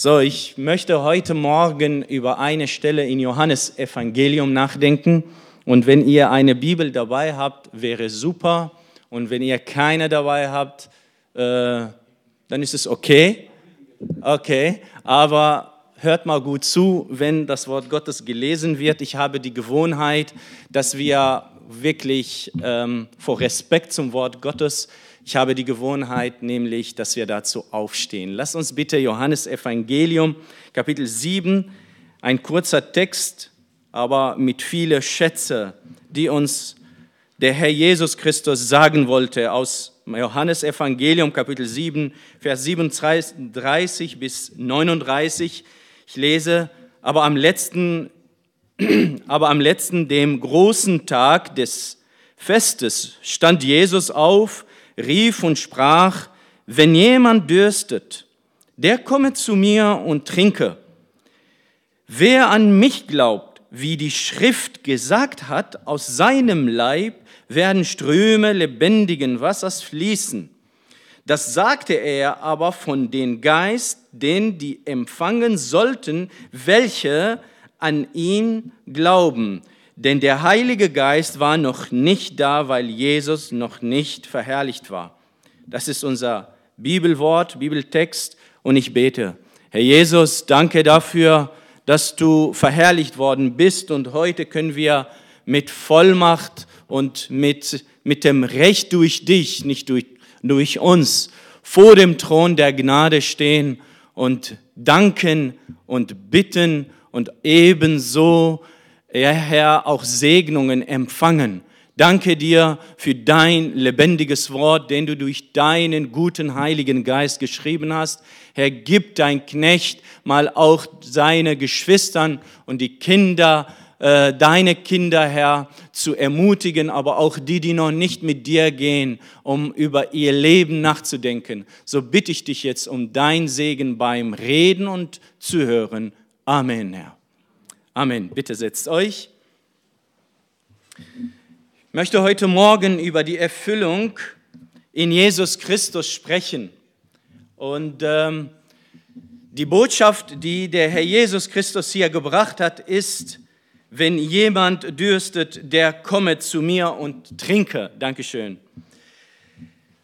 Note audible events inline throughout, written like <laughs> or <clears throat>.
So, ich möchte heute Morgen über eine Stelle in Johannes Evangelium nachdenken. Und wenn ihr eine Bibel dabei habt, wäre super. Und wenn ihr keine dabei habt, äh, dann ist es okay. Okay, aber hört mal gut zu, wenn das Wort Gottes gelesen wird. Ich habe die Gewohnheit, dass wir wirklich ähm, vor Respekt zum Wort Gottes ich habe die Gewohnheit, nämlich, dass wir dazu aufstehen. Lass uns bitte Johannes Evangelium, Kapitel 7, ein kurzer Text, aber mit vielen Schätze, die uns der Herr Jesus Christus sagen wollte aus Johannes Evangelium, Kapitel 7, Vers 37 bis 39. Ich lese, aber am letzten, <clears throat> aber am letzten, dem großen Tag des Festes, stand Jesus auf, rief und sprach, wenn jemand dürstet, der komme zu mir und trinke. Wer an mich glaubt, wie die Schrift gesagt hat, aus seinem Leib werden Ströme lebendigen Wassers fließen. Das sagte er aber von den Geist, den die empfangen sollten, welche an ihn glauben. Denn der Heilige Geist war noch nicht da, weil Jesus noch nicht verherrlicht war. Das ist unser Bibelwort, Bibeltext und ich bete. Herr Jesus, danke dafür, dass du verherrlicht worden bist und heute können wir mit Vollmacht und mit, mit dem Recht durch dich, nicht durch, durch uns, vor dem Thron der Gnade stehen und danken und bitten und ebenso Herr, auch Segnungen empfangen. Danke dir für dein lebendiges Wort, den du durch deinen guten Heiligen Geist geschrieben hast. Herr, gib dein Knecht mal auch seine Geschwistern und die Kinder, äh, deine Kinder, Herr, zu ermutigen, aber auch die, die noch nicht mit dir gehen, um über ihr Leben nachzudenken. So bitte ich dich jetzt um dein Segen beim Reden und Zuhören. Amen, Herr. Amen. Bitte setzt euch. Ich möchte heute Morgen über die Erfüllung in Jesus Christus sprechen. Und ähm, die Botschaft, die der Herr Jesus Christus hier gebracht hat, ist, wenn jemand dürstet, der komme zu mir und trinke. Dankeschön.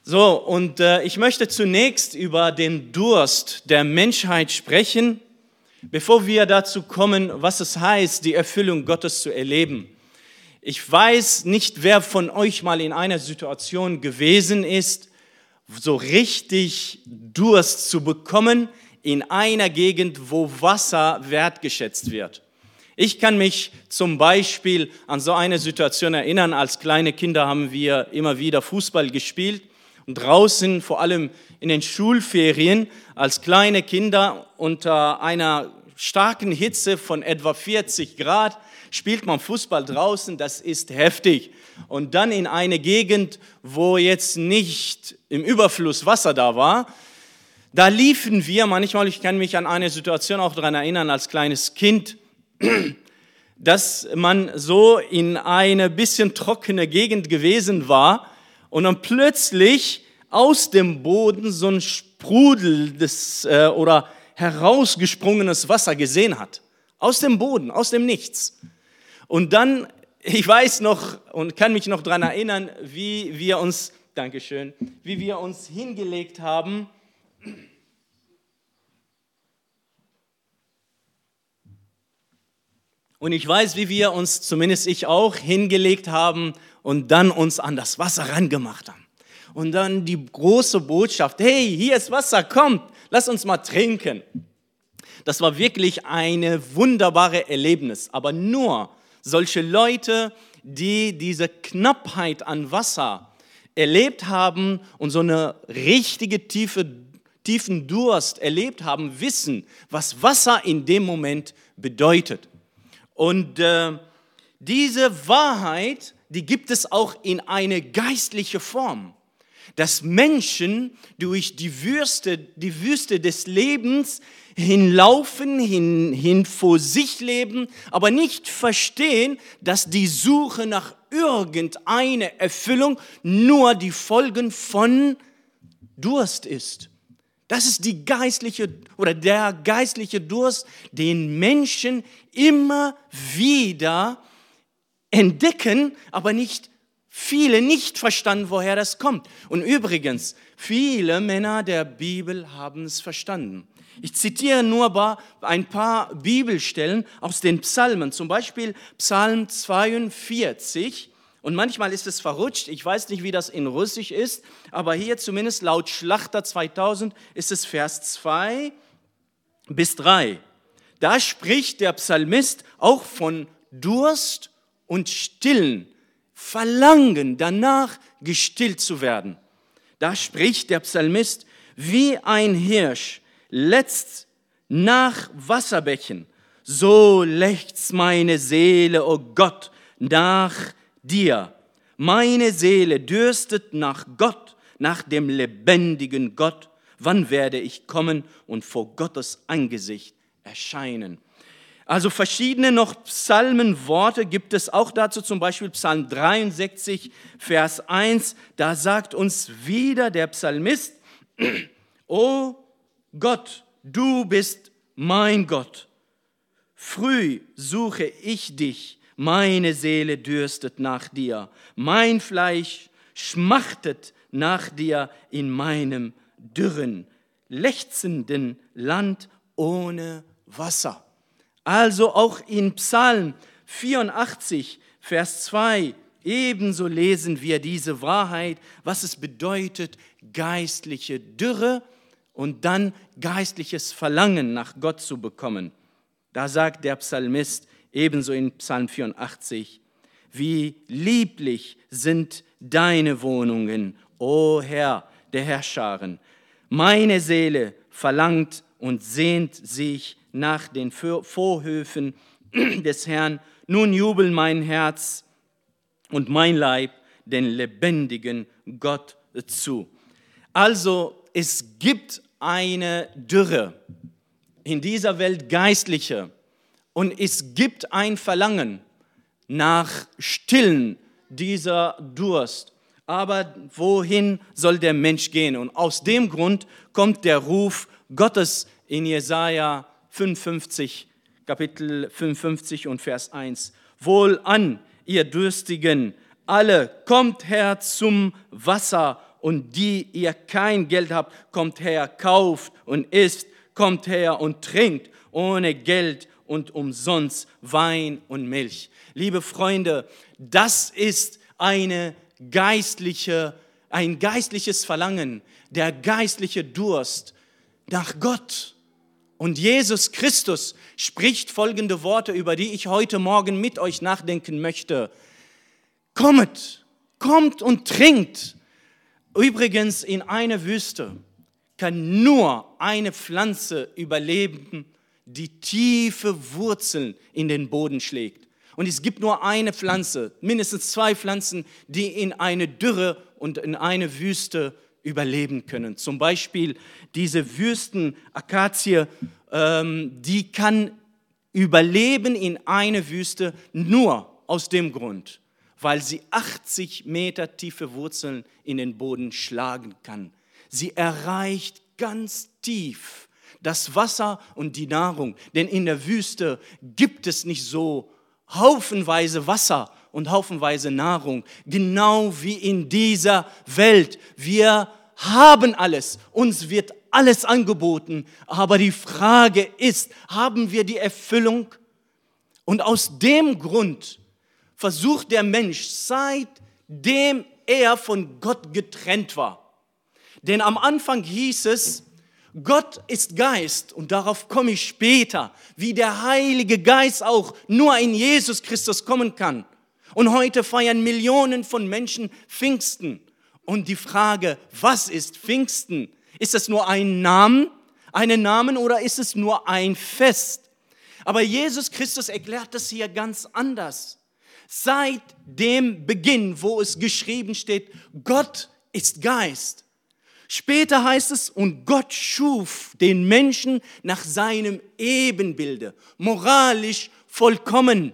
So, und äh, ich möchte zunächst über den Durst der Menschheit sprechen Bevor wir dazu kommen, was es heißt, die Erfüllung Gottes zu erleben. Ich weiß nicht, wer von euch mal in einer Situation gewesen ist, so richtig Durst zu bekommen in einer Gegend, wo Wasser wertgeschätzt wird. Ich kann mich zum Beispiel an so eine Situation erinnern. Als kleine Kinder haben wir immer wieder Fußball gespielt und draußen, vor allem in den Schulferien, als kleine Kinder unter einer starken Hitze von etwa 40 Grad spielt man Fußball draußen, das ist heftig. Und dann in eine Gegend, wo jetzt nicht im Überfluss Wasser da war, da liefen wir manchmal, ich kann mich an eine Situation auch daran erinnern, als kleines Kind, dass man so in eine bisschen trockene Gegend gewesen war und dann plötzlich aus dem Boden so ein Sprudel des, äh, oder herausgesprungenes Wasser gesehen hat. Aus dem Boden, aus dem Nichts. Und dann, ich weiß noch und kann mich noch daran erinnern, wie wir uns, Dankeschön, wie wir uns hingelegt haben. Und ich weiß, wie wir uns, zumindest ich auch, hingelegt haben und dann uns an das Wasser rangemacht haben. Und dann die große Botschaft, hey, hier ist Wasser, kommt, lass uns mal trinken. Das war wirklich eine wunderbare Erlebnis. Aber nur solche Leute, die diese Knappheit an Wasser erlebt haben und so eine richtige tiefe, tiefen Durst erlebt haben, wissen, was Wasser in dem Moment bedeutet. Und äh, diese Wahrheit, die gibt es auch in eine geistliche Form dass Menschen durch die Wüste, die Wüste des Lebens hinlaufen, hin, hin vor sich leben, aber nicht verstehen, dass die Suche nach irgendeiner Erfüllung nur die Folgen von Durst ist. Das ist die geistliche oder der geistliche Durst, den Menschen immer wieder entdecken, aber nicht viele nicht verstanden, woher das kommt. Und übrigens, viele Männer der Bibel haben es verstanden. Ich zitiere nur ein paar Bibelstellen aus den Psalmen, zum Beispiel Psalm 42. Und manchmal ist es verrutscht, ich weiß nicht, wie das in Russisch ist, aber hier zumindest laut Schlachter 2000 ist es Vers 2 bis 3. Da spricht der Psalmist auch von Durst und Stillen. Verlangen danach, gestillt zu werden. Da spricht der Psalmist, wie ein Hirsch letzt nach Wasserbächen, so lechzt meine Seele, o oh Gott, nach dir. Meine Seele dürstet nach Gott, nach dem lebendigen Gott. Wann werde ich kommen und vor Gottes Angesicht erscheinen? Also verschiedene noch Psalmenworte gibt es auch dazu, zum Beispiel Psalm 63, Vers 1. Da sagt uns wieder der Psalmist, <clears throat> O Gott, du bist mein Gott. Früh suche ich dich, meine Seele dürstet nach dir, mein Fleisch schmachtet nach dir in meinem dürren, lechzenden Land ohne Wasser. Also auch in Psalm 84, Vers 2, ebenso lesen wir diese Wahrheit, was es bedeutet, geistliche Dürre und dann geistliches Verlangen nach Gott zu bekommen. Da sagt der Psalmist ebenso in Psalm 84, wie lieblich sind deine Wohnungen, o Herr der Herrscharen. Meine Seele verlangt und sehnt sich nach den Vorhöfen des Herrn. Nun jubel mein Herz und mein Leib den lebendigen Gott zu. Also es gibt eine Dürre in dieser Welt geistliche und es gibt ein Verlangen nach Stillen dieser Durst. Aber wohin soll der Mensch gehen? Und aus dem Grund kommt der Ruf Gottes in Jesaja 55, Kapitel 55 und Vers 1. Wohl an, ihr Dürstigen, alle, kommt her zum Wasser und die ihr kein Geld habt, kommt her, kauft und isst, kommt her und trinkt ohne Geld und umsonst Wein und Milch. Liebe Freunde, das ist eine geistliche, ein geistliches Verlangen, der geistliche Durst nach Gott. Und Jesus Christus spricht folgende Worte, über die ich heute Morgen mit euch nachdenken möchte. Kommet, kommt und trinkt. Übrigens, in einer Wüste kann nur eine Pflanze überleben, die tiefe Wurzeln in den Boden schlägt. Und es gibt nur eine Pflanze, mindestens zwei Pflanzen, die in eine Dürre und in eine Wüste überleben können. Zum Beispiel diese Wüstenakazie, ähm, die kann überleben in einer Wüste nur aus dem Grund, weil sie 80 Meter tiefe Wurzeln in den Boden schlagen kann. Sie erreicht ganz tief das Wasser und die Nahrung, denn in der Wüste gibt es nicht so haufenweise Wasser und haufenweise Nahrung, genau wie in dieser Welt. Wir haben alles, uns wird alles angeboten, aber die Frage ist, haben wir die Erfüllung? Und aus dem Grund versucht der Mensch, seitdem er von Gott getrennt war. Denn am Anfang hieß es, Gott ist Geist und darauf komme ich später, wie der Heilige Geist auch nur in Jesus Christus kommen kann. Und heute feiern Millionen von Menschen Pfingsten. Und die Frage, was ist Pfingsten? Ist es nur ein Name, einen Namen oder ist es nur ein Fest? Aber Jesus Christus erklärt das hier ganz anders. Seit dem Beginn, wo es geschrieben steht, Gott ist Geist, Später heißt es, und Gott schuf den Menschen nach seinem Ebenbilde, moralisch vollkommen.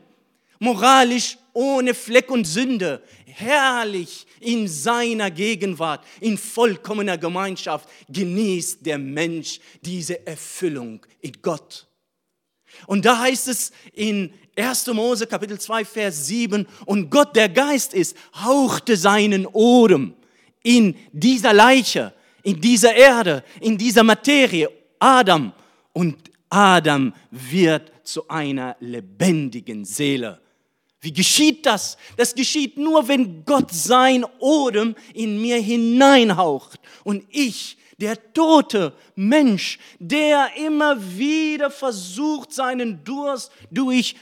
moralisch ohne Fleck und Sünde, herrlich in seiner Gegenwart, in vollkommener Gemeinschaft, genießt der Mensch diese Erfüllung in Gott. Und da heißt es in 1. Mose Kapitel 2, Vers 7, und Gott, der Geist ist, hauchte seinen Ohren in dieser Leiche, in dieser Erde, in dieser Materie, Adam. Und Adam wird zu einer lebendigen Seele. Wie geschieht das? Das geschieht nur, wenn Gott sein Odem in mir hineinhaucht und ich, der tote Mensch, der immer wieder versucht, seinen Durst durch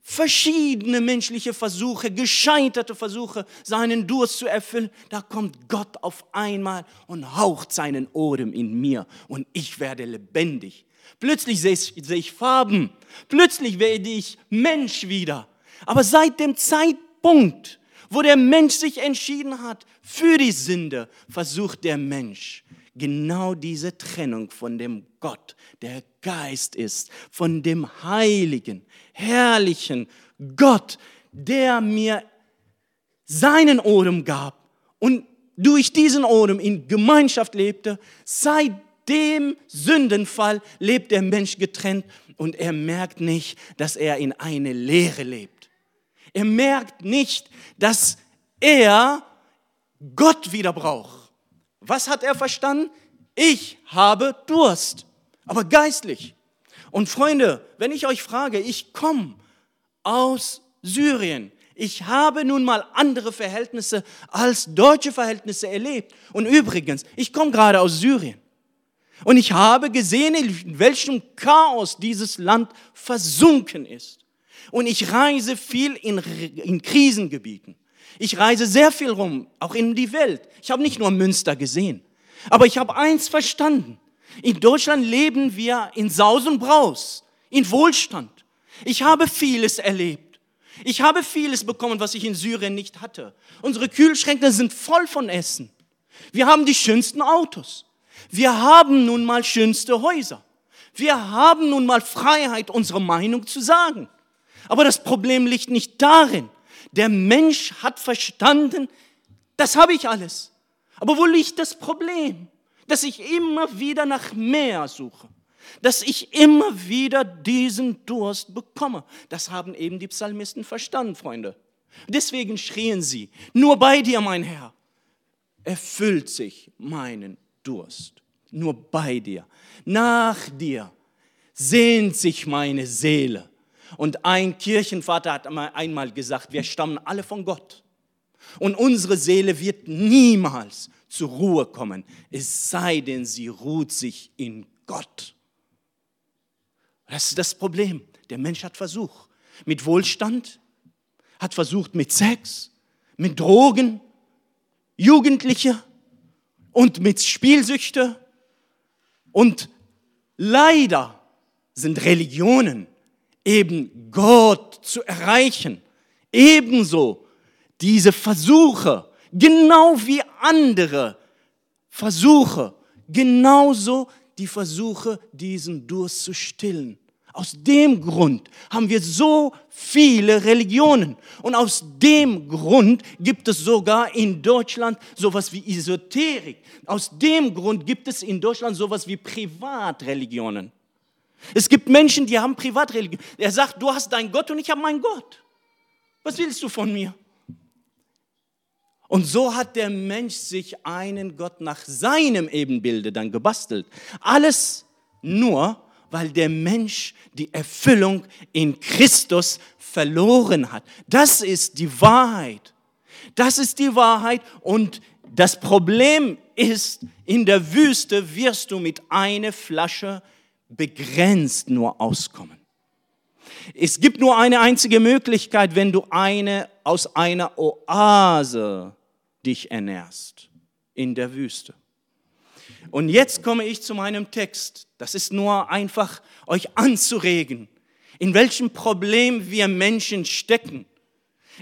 verschiedene menschliche Versuche, gescheiterte Versuche, seinen Durst zu erfüllen, da kommt Gott auf einmal und haucht seinen Odem in mir und ich werde lebendig. Plötzlich sehe ich, Farben, plötzlich werde ich Mensch wieder. Aber seit dem Zeitpunkt, wo der Mensch sich entschieden hat für die Sünde, versucht der Mensch genau diese Trennung von dem Gott, der Geist ist, von dem heiligen, herrlichen Gott, der mir seinen Odem gab und durch diesen Odem in Gemeinschaft lebte, seit dem Sündenfall lebt der Mensch getrennt und er merkt nicht, dass er in eine Leere lebt. Er merkt nicht, dass er Gott wieder braucht. Was hat er verstanden? Ich habe Durst, aber geistlich. Und Freunde, wenn ich euch frage, ich komme aus Syrien. Ich habe nun mal andere Verhältnisse als deutsche Verhältnisse erlebt. Und übrigens, ich komme gerade aus Syrien. Und ich habe gesehen, in welchem Chaos dieses Land versunken ist. Und ich reise viel in, in Krisengebieten. Ich reise sehr viel rum, auch in die Welt. Ich habe nicht nur Münster gesehen, aber ich habe eins verstanden. In Deutschland leben wir in Saus und Braus, in Wohlstand. Ich habe vieles erlebt. Ich habe vieles bekommen, was ich in Syrien nicht hatte. Unsere Kühlschränke sind voll von Essen. Wir haben die schönsten Autos. Wir haben nun mal schönste Häuser. Wir haben nun mal Freiheit, unsere Meinung zu sagen. Aber das Problem liegt nicht darin. Der Mensch hat verstanden, das habe ich alles. Aber wo liegt das Problem? Dass ich immer wieder nach mehr suche. Dass ich immer wieder diesen Durst bekomme. Das haben eben die Psalmisten verstanden, Freunde. Deswegen schrien sie, nur bei dir, mein Herr, erfüllt sich meinen Durst. Nur bei dir. Nach dir sehnt sich meine Seele. Und ein Kirchenvater hat einmal gesagt, wir stammen alle von Gott. Und unsere Seele wird niemals zur Ruhe kommen, es sei denn, sie ruht sich in Gott. Das ist das Problem. Der Mensch hat versucht. Mit Wohlstand, hat versucht mit Sex, mit Drogen, Jugendliche und mit Spielsüchte. Und leider sind Religionen eben Gott zu erreichen. Ebenso diese Versuche, genau wie andere Versuche, genauso die Versuche, diesen Durst zu stillen. Aus dem Grund haben wir so viele Religionen. Und aus dem Grund gibt es sogar in Deutschland sowas wie Esoterik. Aus dem Grund gibt es in Deutschland sowas wie Privatreligionen. Es gibt Menschen, die haben Privatreligion. Er sagt, du hast deinen Gott und ich habe meinen Gott. Was willst du von mir? Und so hat der Mensch sich einen Gott nach seinem Ebenbilde dann gebastelt. Alles nur, weil der Mensch die Erfüllung in Christus verloren hat. Das ist die Wahrheit. Das ist die Wahrheit. Und das Problem ist, in der Wüste wirst du mit einer Flasche begrenzt nur auskommen. Es gibt nur eine einzige Möglichkeit, wenn du eine aus einer Oase dich ernährst in der Wüste. Und jetzt komme ich zu meinem Text. Das ist nur einfach euch anzuregen, in welchem Problem wir Menschen stecken,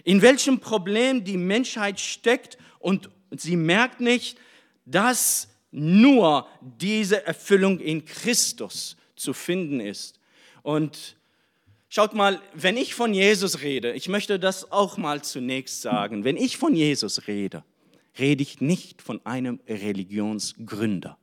in welchem Problem die Menschheit steckt und sie merkt nicht, dass nur diese Erfüllung in Christus zu finden ist. Und Schaut mal, wenn ich von Jesus rede, ich möchte das auch mal zunächst sagen, wenn ich von Jesus rede, rede ich nicht von einem Religionsgründer.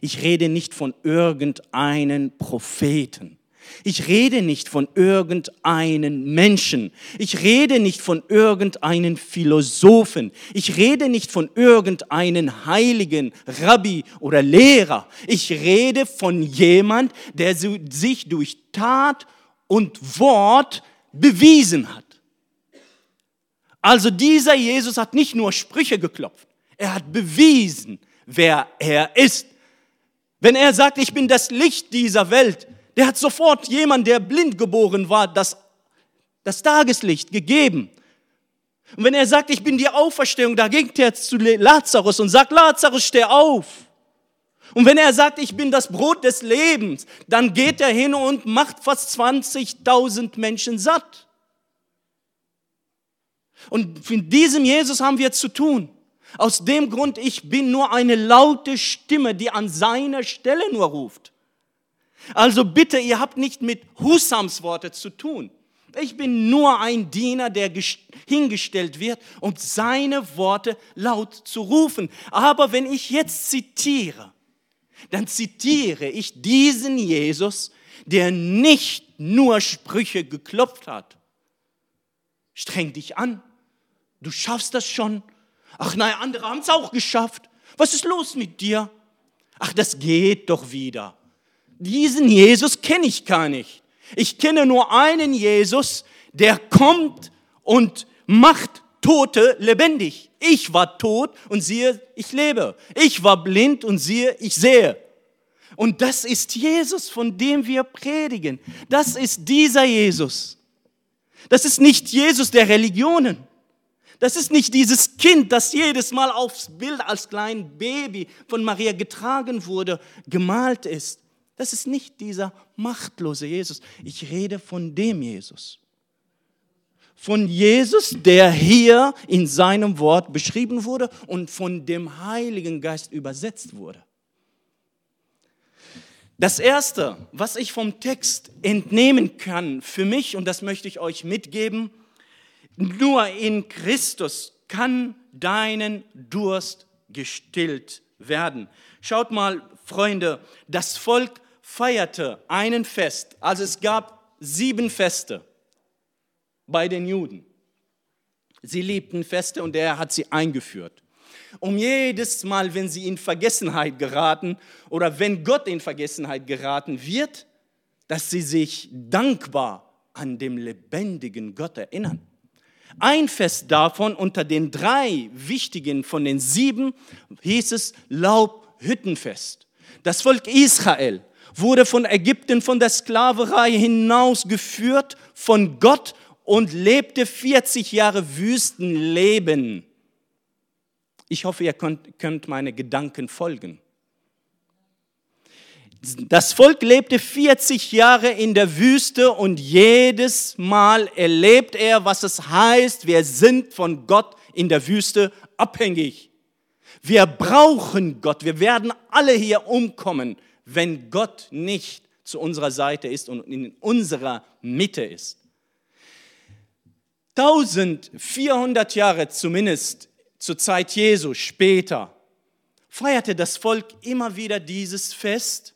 Ich rede nicht von irgendeinen Propheten. Ich rede nicht von irgendeinen Menschen. Ich rede nicht von irgendeinen Philosophen. Ich rede nicht von irgendeinen Heiligen, Rabbi oder Lehrer. Ich rede von jemand, der sich durch Tat und Wort bewiesen hat. Also dieser Jesus hat nicht nur Sprüche geklopft, er hat bewiesen, wer er ist. Wenn er sagt, ich bin das Licht dieser Welt, der hat sofort jemand, der blind geboren war, das, das Tageslicht gegeben. Und wenn er sagt, ich bin die Auferstehung, da ging er zu Lazarus und sagt, Lazarus, steh auf. Und wenn er sagt, ich bin das Brot des Lebens, dann geht er hin und macht fast 20.000 Menschen satt. Und mit diesem Jesus haben wir zu tun. Aus dem Grund, ich bin nur eine laute Stimme, die an seiner Stelle nur ruft. Also bitte, ihr habt nicht mit Husams Worte zu tun. Ich bin nur ein Diener, der hingestellt wird, um seine Worte laut zu rufen. Aber wenn ich jetzt zitiere, dann zitiere ich diesen Jesus, der nicht nur Sprüche geklopft hat. Streng dich an, du schaffst das schon. Ach nein, andere haben es auch geschafft. Was ist los mit dir? Ach, das geht doch wieder diesen Jesus kenne ich gar nicht. Ich kenne nur einen Jesus, der kommt und macht Tote lebendig. Ich war tot und siehe, ich lebe. Ich war blind und siehe, ich sehe. Und das ist Jesus, von dem wir predigen. Das ist dieser Jesus. Das ist nicht Jesus der Religionen. Das ist nicht dieses Kind, das jedes Mal aufs Bild als klein Baby von Maria getragen wurde, gemalt ist. Das ist nicht dieser machtlose Jesus. Ich rede von dem Jesus. Von Jesus, der hier in seinem Wort beschrieben wurde und von dem Heiligen Geist übersetzt wurde. Das Erste, was ich vom Text entnehmen kann für mich, und das möchte ich euch mitgeben, nur in Christus kann deinen Durst gestillt werden. Schaut mal, Freunde, das Volk feierte einen Fest. Also es gab sieben Feste bei den Juden. Sie liebten Feste und er hat sie eingeführt. Um jedes Mal, wenn sie in Vergessenheit geraten oder wenn Gott in Vergessenheit geraten wird, dass sie sich dankbar an dem lebendigen Gott erinnern. Ein Fest davon unter den drei wichtigen von den sieben hieß es Laubhüttenfest. Das Volk Israel wurde von Ägypten, von der Sklaverei hinausgeführt von Gott und lebte 40 Jahre Wüstenleben. Ich hoffe, ihr könnt, könnt meine Gedanken folgen. Das Volk lebte 40 Jahre in der Wüste und jedes Mal erlebt er, was es heißt, wir sind von Gott in der Wüste abhängig. Wir brauchen Gott. Wir werden alle hier umkommen wenn Gott nicht zu unserer Seite ist und in unserer Mitte ist. 1400 Jahre zumindest zur Zeit Jesu später feierte das Volk immer wieder dieses Fest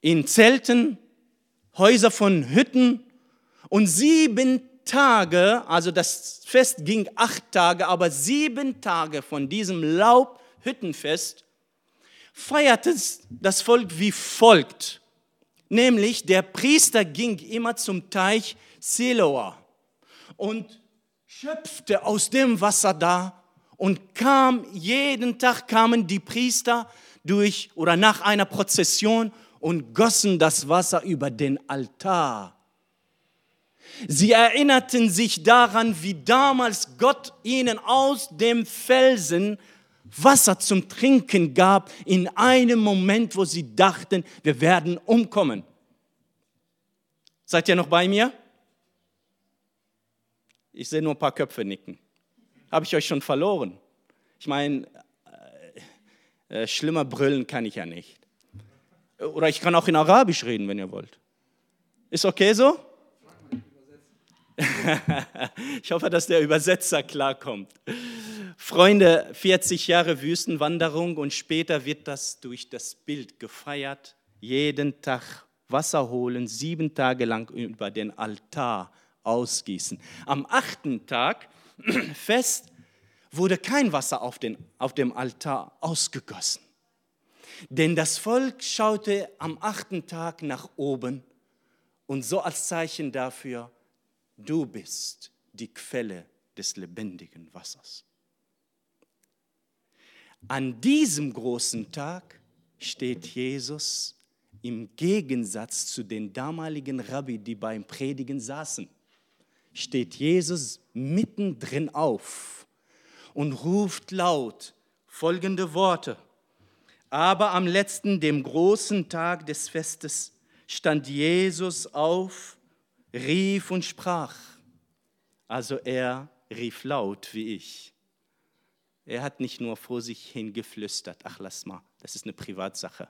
in Zelten, Häuser von Hütten und sieben Tage, also das Fest ging acht Tage, aber sieben Tage von diesem Laubhüttenfest feierte das Volk wie folgt. Nämlich der Priester ging immer zum Teich Siloa und schöpfte aus dem Wasser da und kam, jeden Tag kamen die Priester durch oder nach einer Prozession und gossen das Wasser über den Altar. Sie erinnerten sich daran, wie damals Gott ihnen aus dem Felsen Wasser zum Trinken gab in einem Moment, wo sie dachten, wir werden umkommen. Seid ihr noch bei mir? Ich sehe nur ein paar Köpfe nicken. Habe ich euch schon verloren? Ich meine, äh, äh, schlimmer brüllen kann ich ja nicht. Oder ich kann auch in Arabisch reden, wenn ihr wollt. Ist okay so? <laughs> ich hoffe, dass der Übersetzer klarkommt. Freunde, 40 Jahre Wüstenwanderung und später wird das durch das Bild gefeiert. Jeden Tag Wasser holen, sieben Tage lang über den Altar ausgießen. Am achten Tag, <clears throat> Fest, wurde kein Wasser auf, den, auf dem Altar ausgegossen. Denn das Volk schaute am achten Tag nach oben und so als Zeichen dafür, du bist die Quelle des lebendigen Wassers. An diesem großen Tag steht Jesus im Gegensatz zu den damaligen Rabbi, die beim Predigen saßen, steht Jesus mittendrin auf und ruft laut folgende Worte. Aber am letzten, dem großen Tag des Festes, stand Jesus auf, rief und sprach. Also er rief laut wie ich. Er hat nicht nur vor sich hin geflüstert, ach lass mal, das ist eine Privatsache.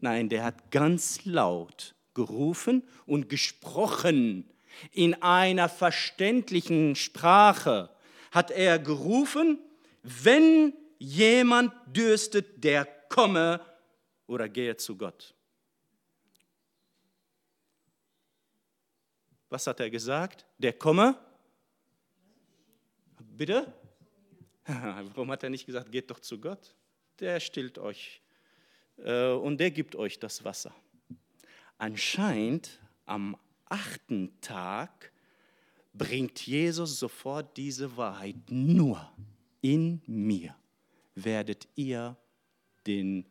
Nein, der hat ganz laut gerufen und gesprochen. In einer verständlichen Sprache hat er gerufen, wenn jemand dürstet, der komme oder gehe zu Gott. Was hat er gesagt? Der komme? Bitte? <laughs> Warum hat er nicht gesagt, geht doch zu Gott? Der stillt euch äh, und der gibt euch das Wasser. Anscheinend am achten Tag bringt Jesus sofort diese Wahrheit. Nur in mir werdet ihr den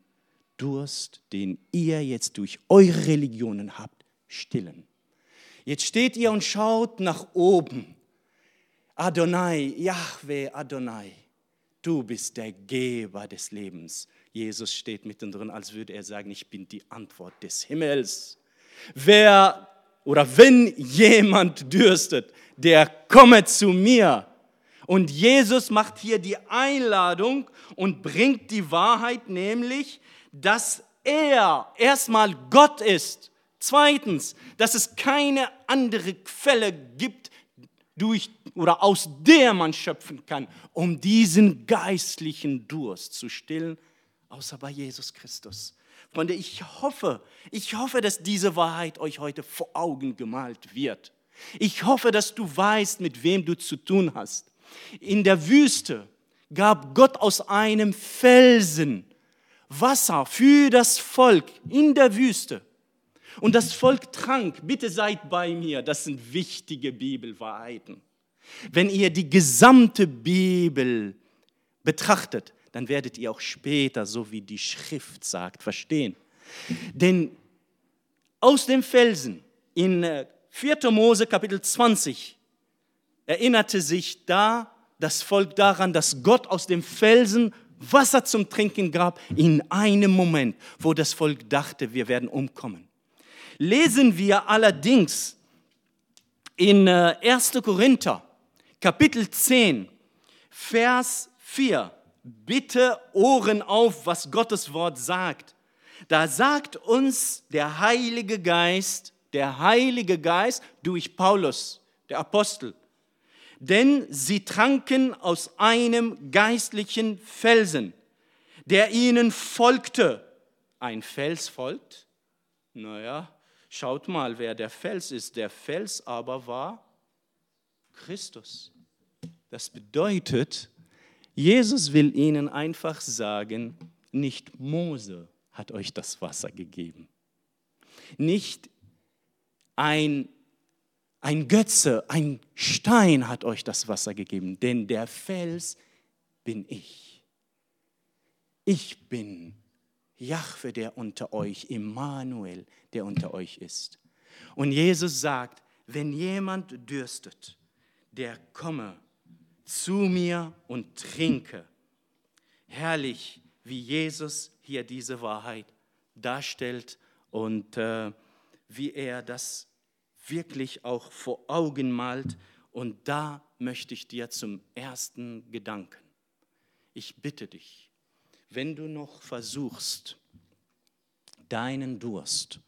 Durst, den ihr jetzt durch eure Religionen habt, stillen. Jetzt steht ihr und schaut nach oben. Adonai, Yahweh Adonai, du bist der Geber des Lebens. Jesus steht mittendrin, als würde er sagen, ich bin die Antwort des Himmels. Wer oder wenn jemand dürstet, der komme zu mir. Und Jesus macht hier die Einladung und bringt die Wahrheit, nämlich, dass er erstmal Gott ist. Zweitens, dass es keine andere Quelle gibt, durch oder aus der man schöpfen kann, um diesen geistlichen Durst zu stillen, außer bei Jesus Christus. Freunde, ich hoffe, ich hoffe, dass diese Wahrheit euch heute vor Augen gemalt wird. Ich hoffe, dass du weißt, mit wem du zu tun hast. In der Wüste gab Gott aus einem Felsen Wasser für das Volk in der Wüste. Und das Volk trank. Bitte seid bei mir, das sind wichtige Bibelwahrheiten. Wenn ihr die gesamte Bibel betrachtet, dann werdet ihr auch später, so wie die Schrift sagt, verstehen. Denn aus dem Felsen in 4. Äh, Mose Kapitel 20 erinnerte sich da das Volk daran, dass Gott aus dem Felsen Wasser zum Trinken gab in einem Moment, wo das Volk dachte, wir werden umkommen. Lesen wir allerdings in 1. Äh, Korinther Kapitel 10, Vers 4 bitte Ohren auf, was Gottes Wort sagt. Da sagt uns der Heilige Geist, der Heilige Geist durch Paulus, der Apostel, denn sie tranken aus einem geistlichen Felsen, der ihnen folgte. Ein Fels folgt? Naja, schaut mal, wer der Fels ist. Der Fels aber war Christus. Das bedeutet, Jesus will ihnen einfach sagen, nicht Mose hat euch das Wasser gegeben. Nicht ein, ein Götze, ein Stein hat euch das Wasser gegeben, denn der Fels bin ich. Ich bin Jahwe, der unter euch, Immanuel, der unter euch ist. Und Jesus sagt, wenn jemand dürstet, der komme zu mir und trinke. Herrlich, wie Jesus hier diese Wahrheit darstellt und äh, wie er das wirklich auch vor Augen malt. Und da möchte ich dir zum ersten Gedanken. Ich bitte dich, wenn du noch versuchst, deinen Durst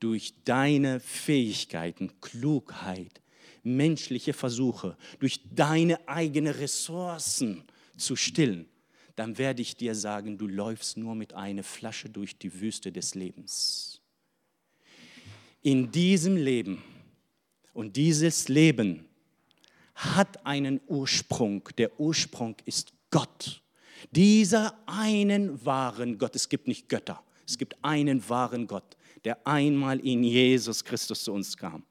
durch deine Fähigkeiten, Klugheit, menschliche Versuche, durch deine eigenen Ressourcen zu stillen, dann werde ich dir sagen, du läufst nur mit einer Flasche durch die Wüste des Lebens. In diesem Leben und dieses Leben hat einen Ursprung. Der Ursprung ist Gott. Dieser einen wahren Gott. Es gibt nicht Götter. Es gibt einen wahren Gott, der einmal in Jesus Christus zu uns kam.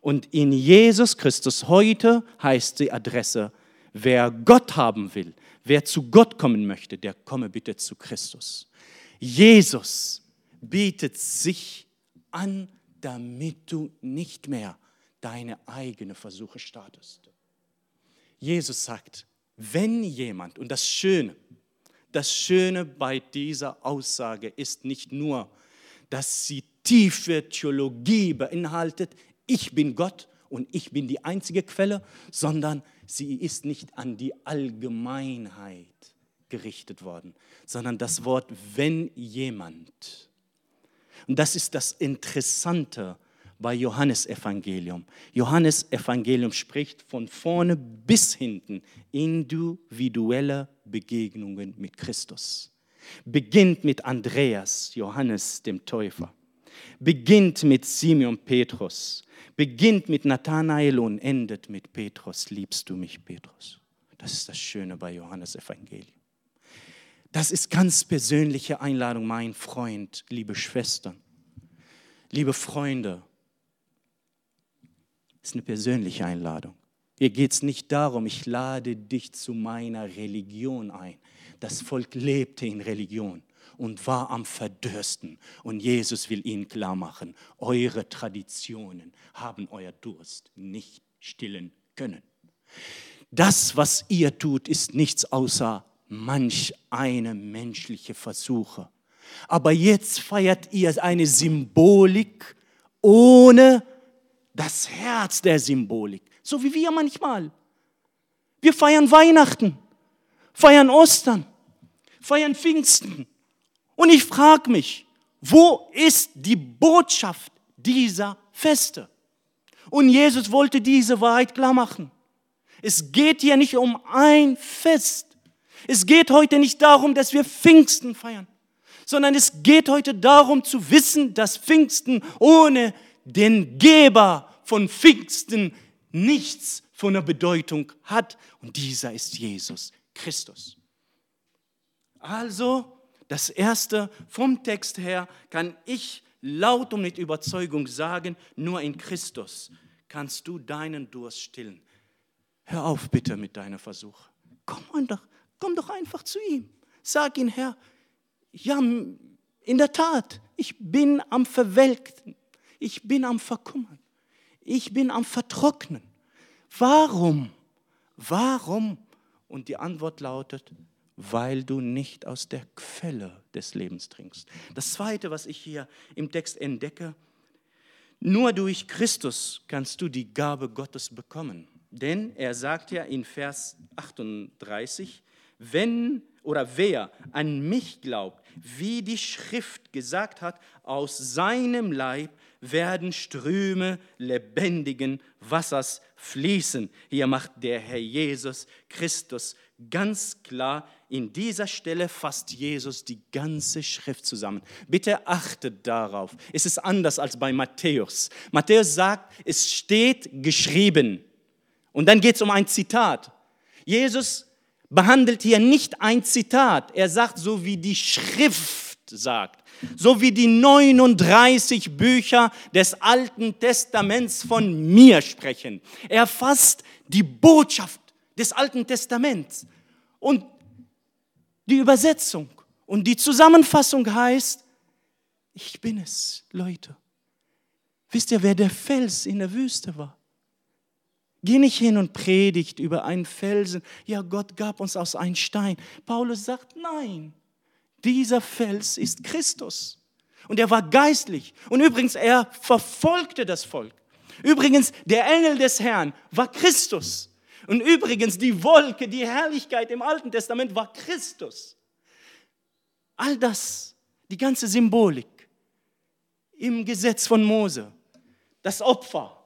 Und in Jesus Christus heute heißt die Adresse, wer Gott haben will, wer zu Gott kommen möchte, der komme bitte zu Christus. Jesus bietet sich an, damit du nicht mehr deine eigenen Versuche startest. Jesus sagt, wenn jemand, und das Schöne, das Schöne bei dieser Aussage ist nicht nur, dass sie tiefe Theologie beinhaltet, ich bin Gott und ich bin die einzige Quelle, sondern sie ist nicht an die Allgemeinheit gerichtet worden, sondern das Wort wenn jemand. Und das ist das Interessante bei Johannes Evangelium. Johannes Evangelium spricht von vorne bis hinten individuelle Begegnungen mit Christus. Beginnt mit Andreas, Johannes dem Täufer. Beginnt mit Simeon Petrus. Beginnt mit Nathanael und endet mit Petrus. Liebst du mich, Petrus? Das ist das Schöne bei Johannes Evangelium. Das ist ganz persönliche Einladung, mein Freund, liebe Schwestern, liebe Freunde, ist eine persönliche Einladung. Hier geht es nicht darum, ich lade dich zu meiner Religion ein. Das Volk lebte in Religion und war am Verdürsten. Und Jesus will ihnen klar machen, eure Traditionen haben euer Durst nicht stillen können. Das, was ihr tut, ist nichts außer manch eine menschliche Versuche. Aber jetzt feiert ihr eine Symbolik ohne das Herz der Symbolik, so wie wir manchmal. Wir feiern Weihnachten, feiern Ostern, feiern Pfingsten. Und ich frage mich, wo ist die Botschaft dieser Feste? Und Jesus wollte diese Wahrheit klar machen. Es geht hier nicht um ein Fest. Es geht heute nicht darum, dass wir Pfingsten feiern, sondern es geht heute darum zu wissen, dass Pfingsten ohne den Geber von Pfingsten nichts von der Bedeutung hat. Und dieser ist Jesus Christus. Also, das Erste vom Text her kann ich laut und mit Überzeugung sagen, nur in Christus kannst du deinen Durst stillen. Hör auf bitte mit deiner Versuch. Komm doch, komm doch einfach zu ihm. Sag ihm, Herr, ja, in der Tat, ich bin am Verwelkten, ich bin am Verkummern ich bin am Vertrocknen. Warum? Warum? Und die Antwort lautet, weil du nicht aus der Quelle des Lebens trinkst. Das Zweite, was ich hier im Text entdecke, nur durch Christus kannst du die Gabe Gottes bekommen. Denn er sagt ja in Vers 38, wenn oder wer an mich glaubt, wie die Schrift gesagt hat, aus seinem Leib werden Ströme lebendigen Wassers fließen. Hier macht der Herr Jesus Christus ganz klar, in dieser Stelle fasst Jesus die ganze Schrift zusammen. Bitte achtet darauf. Es ist anders als bei Matthäus. Matthäus sagt, es steht geschrieben. Und dann geht es um ein Zitat. Jesus behandelt hier nicht ein Zitat. Er sagt so, wie die Schrift sagt so wie die 39 Bücher des Alten Testaments von mir sprechen. Er fasst die Botschaft des Alten Testaments und die Übersetzung und die Zusammenfassung heißt, ich bin es, Leute. Wisst ihr, wer der Fels in der Wüste war? Geh nicht hin und predigt über einen Felsen. Ja, Gott gab uns aus einem Stein. Paulus sagt, nein, dieser Fels ist Christus. Und er war geistlich. Und übrigens, er verfolgte das Volk. Übrigens, der Engel des Herrn war Christus. Und übrigens, die Wolke, die Herrlichkeit im Alten Testament war Christus. All das, die ganze Symbolik im Gesetz von Mose, das Opfer,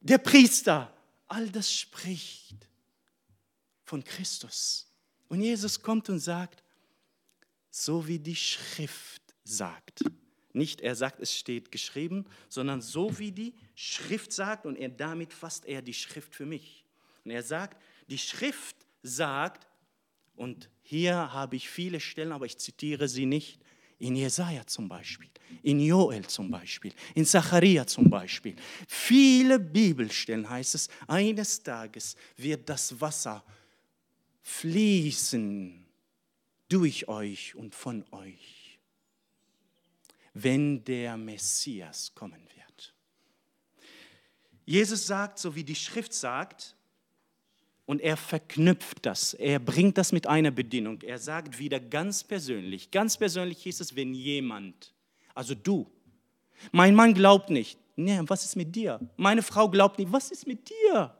der Priester all das spricht von Christus. Und Jesus kommt und sagt, so wie die Schrift sagt. Nicht er sagt, es steht geschrieben, sondern so wie die Schrift sagt und er damit fasst er die Schrift für mich. Und er sagt, die Schrift sagt, und hier habe ich viele Stellen, aber ich zitiere sie nicht, in Jesaja zum Beispiel, in Joel zum Beispiel, in Zacharia zum Beispiel. Viele Bibelstellen heißt es, eines Tages wird das Wasser fließen durch euch und von euch, wenn der Messias kommen wird. Jesus sagt, so wie die Schrift sagt, und er verknüpft das, er bringt das mit einer Bedienung. Er sagt wieder ganz persönlich, ganz persönlich hieß es, wenn jemand, also du, mein Mann glaubt nicht, nee, was ist mit dir? Meine Frau glaubt nicht, was ist mit dir?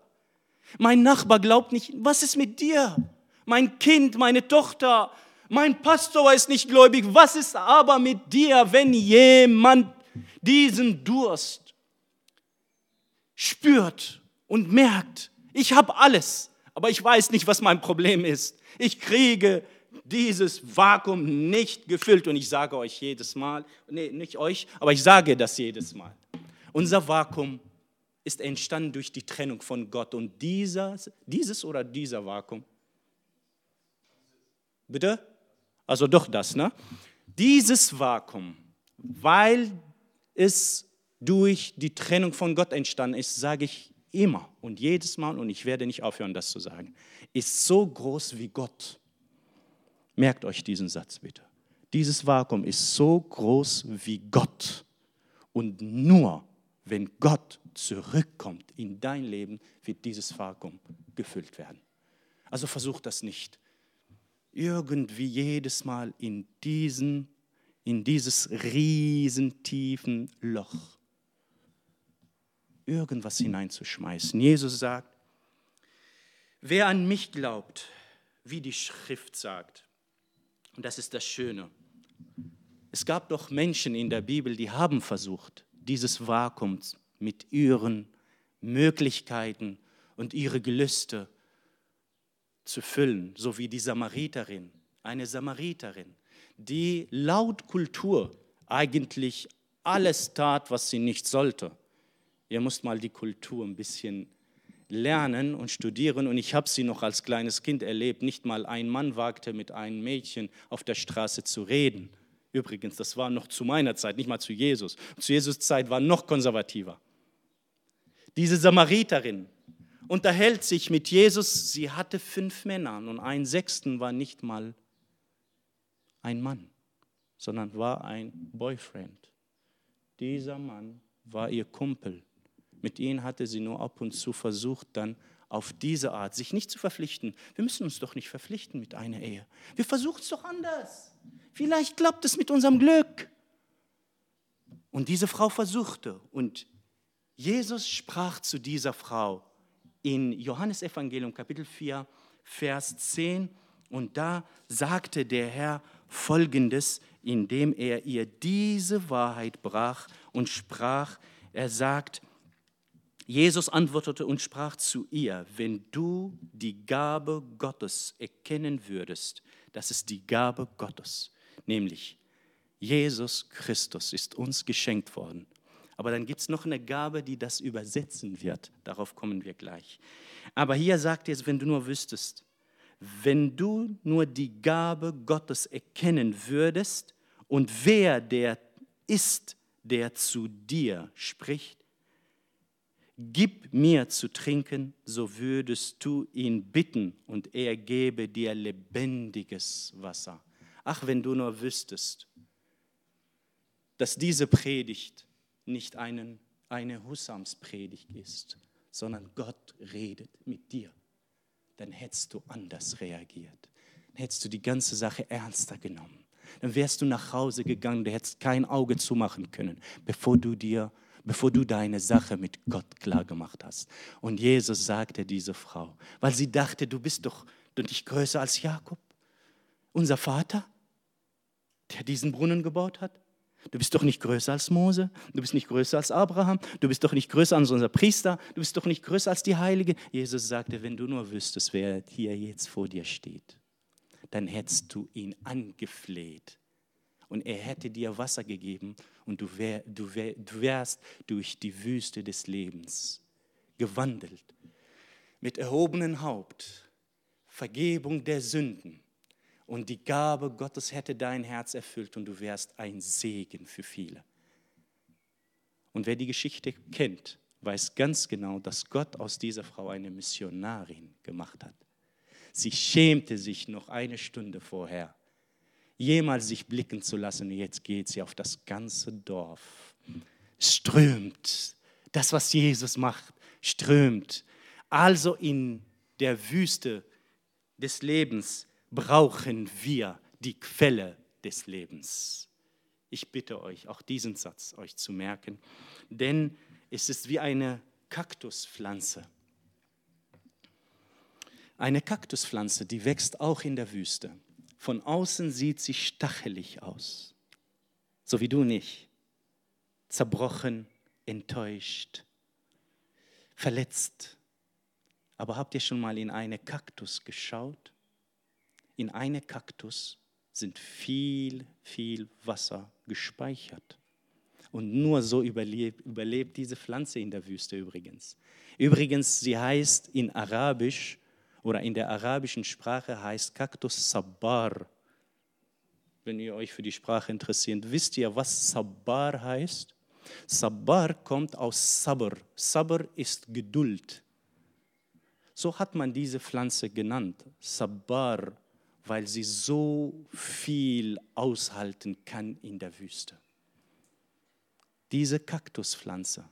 Mein Nachbar glaubt nicht, was ist mit dir? Mein Kind, meine Tochter, mein Pastor ist nicht gläubig, was ist aber mit dir, wenn jemand diesen Durst spürt und merkt, ich habe alles, aber ich weiß nicht, was mein Problem ist. Ich kriege dieses Vakuum nicht gefüllt und ich sage euch jedes Mal, nee, nicht euch, aber ich sage das jedes Mal. Unser Vakuum ist entstanden durch die Trennung von Gott und dieses, dieses oder dieser Vakuum. Bitte? Also doch das, ne? Dieses Vakuum, weil es durch die Trennung von Gott entstanden ist, sage ich immer und jedes Mal, und ich werde nicht aufhören, das zu sagen, ist so groß wie Gott. Merkt euch diesen Satz bitte. Dieses Vakuum ist so groß wie Gott. Und nur wenn Gott zurückkommt in dein Leben, wird dieses Vakuum gefüllt werden. Also versuch das nicht. Irgendwie jedes Mal in, diesen, in dieses riesentiefen Loch irgendwas hineinzuschmeißen. Jesus sagt, wer an mich glaubt, wie die Schrift sagt, und das ist das Schöne, es gab doch Menschen in der Bibel, die haben versucht, dieses Vakuum mit ihren Möglichkeiten und ihre Gelüste zu füllen, so wie die Samariterin, eine Samariterin, die laut Kultur eigentlich alles tat, was sie nicht sollte. Ihr müsst mal die Kultur ein bisschen lernen und studieren. Und ich habe sie noch als kleines Kind erlebt. Nicht mal ein Mann wagte mit einem Mädchen auf der Straße zu reden. Übrigens, das war noch zu meiner Zeit, nicht mal zu Jesus. Zu Jesus Zeit war noch konservativer. Diese Samariterin unterhält sich mit Jesus. Sie hatte fünf Männer und ein sechsten war nicht mal ein Mann, sondern war ein Boyfriend. Dieser Mann war ihr Kumpel. Mit ihnen hatte sie nur ab und zu versucht, dann auf diese Art sich nicht zu verpflichten. Wir müssen uns doch nicht verpflichten mit einer Ehe. Wir versuchen es doch anders. Vielleicht klappt es mit unserem Glück. Und diese Frau versuchte und Jesus sprach zu dieser Frau in Johannes Evangelium Kapitel 4 Vers 10 und da sagte der Herr folgendes, indem er ihr diese Wahrheit brach und sprach, er sagt, Jesus antwortete und sprach zu ihr, wenn du die Gabe Gottes erkennen würdest, das ist die Gabe Gottes, nämlich Jesus Christus ist uns geschenkt worden. Aber dann gibt es noch eine Gabe, die das übersetzen wird. Darauf kommen wir gleich. Aber hier sagt er es, wenn du nur wüsstest, wenn du nur die Gabe Gottes erkennen würdest und wer der ist, der zu dir spricht, Gib mir zu trinken, so würdest du ihn bitten und er gebe dir lebendiges Wasser. Ach, wenn du nur wüsstest, dass diese Predigt nicht einen, eine Husamspredigt ist, sondern Gott redet mit dir, dann hättest du anders reagiert. Dann hättest du die ganze Sache ernster genommen. Dann wärst du nach Hause gegangen, du hättest kein Auge zumachen können, bevor du dir bevor du deine Sache mit Gott klar gemacht hast. Und Jesus sagte diese Frau, weil sie dachte, du bist doch nicht größer als Jakob, unser Vater, der diesen Brunnen gebaut hat. Du bist doch nicht größer als Mose, du bist nicht größer als Abraham, du bist doch nicht größer als unser Priester, du bist doch nicht größer als die Heilige. Jesus sagte, wenn du nur wüsstest, wer hier jetzt vor dir steht, dann hättest du ihn angefleht. Und er hätte dir Wasser gegeben und du, wär, du, wär, du wärst durch die Wüste des Lebens gewandelt. Mit erhobenem Haupt, Vergebung der Sünden und die Gabe Gottes hätte dein Herz erfüllt und du wärst ein Segen für viele. Und wer die Geschichte kennt, weiß ganz genau, dass Gott aus dieser Frau eine Missionarin gemacht hat. Sie schämte sich noch eine Stunde vorher, jemals sich blicken zu lassen. Und jetzt geht sie auf das ganze Dorf. Strömt. Das, was Jesus macht, strömt. Also in der Wüste des Lebens brauchen wir die Quelle des Lebens. Ich bitte euch, auch diesen Satz euch zu merken, denn es ist wie eine Kaktuspflanze. Eine Kaktuspflanze, die wächst auch in der Wüste. Von außen sieht sie stachelig aus, so wie du nicht. Zerbrochen, enttäuscht, verletzt. Aber habt ihr schon mal in eine Kaktus geschaut? In eine Kaktus sind viel, viel Wasser gespeichert. Und nur so überlebt, überlebt diese Pflanze in der Wüste übrigens. Übrigens, sie heißt in Arabisch oder in der arabischen Sprache heißt Kaktus Sabbar. Wenn ihr euch für die Sprache interessiert, wisst ihr, was Sabbar heißt? Sabbar kommt aus Sabr. Sabr ist Geduld. So hat man diese Pflanze genannt, Sabbar weil sie so viel aushalten kann in der Wüste. Diese Kaktuspflanze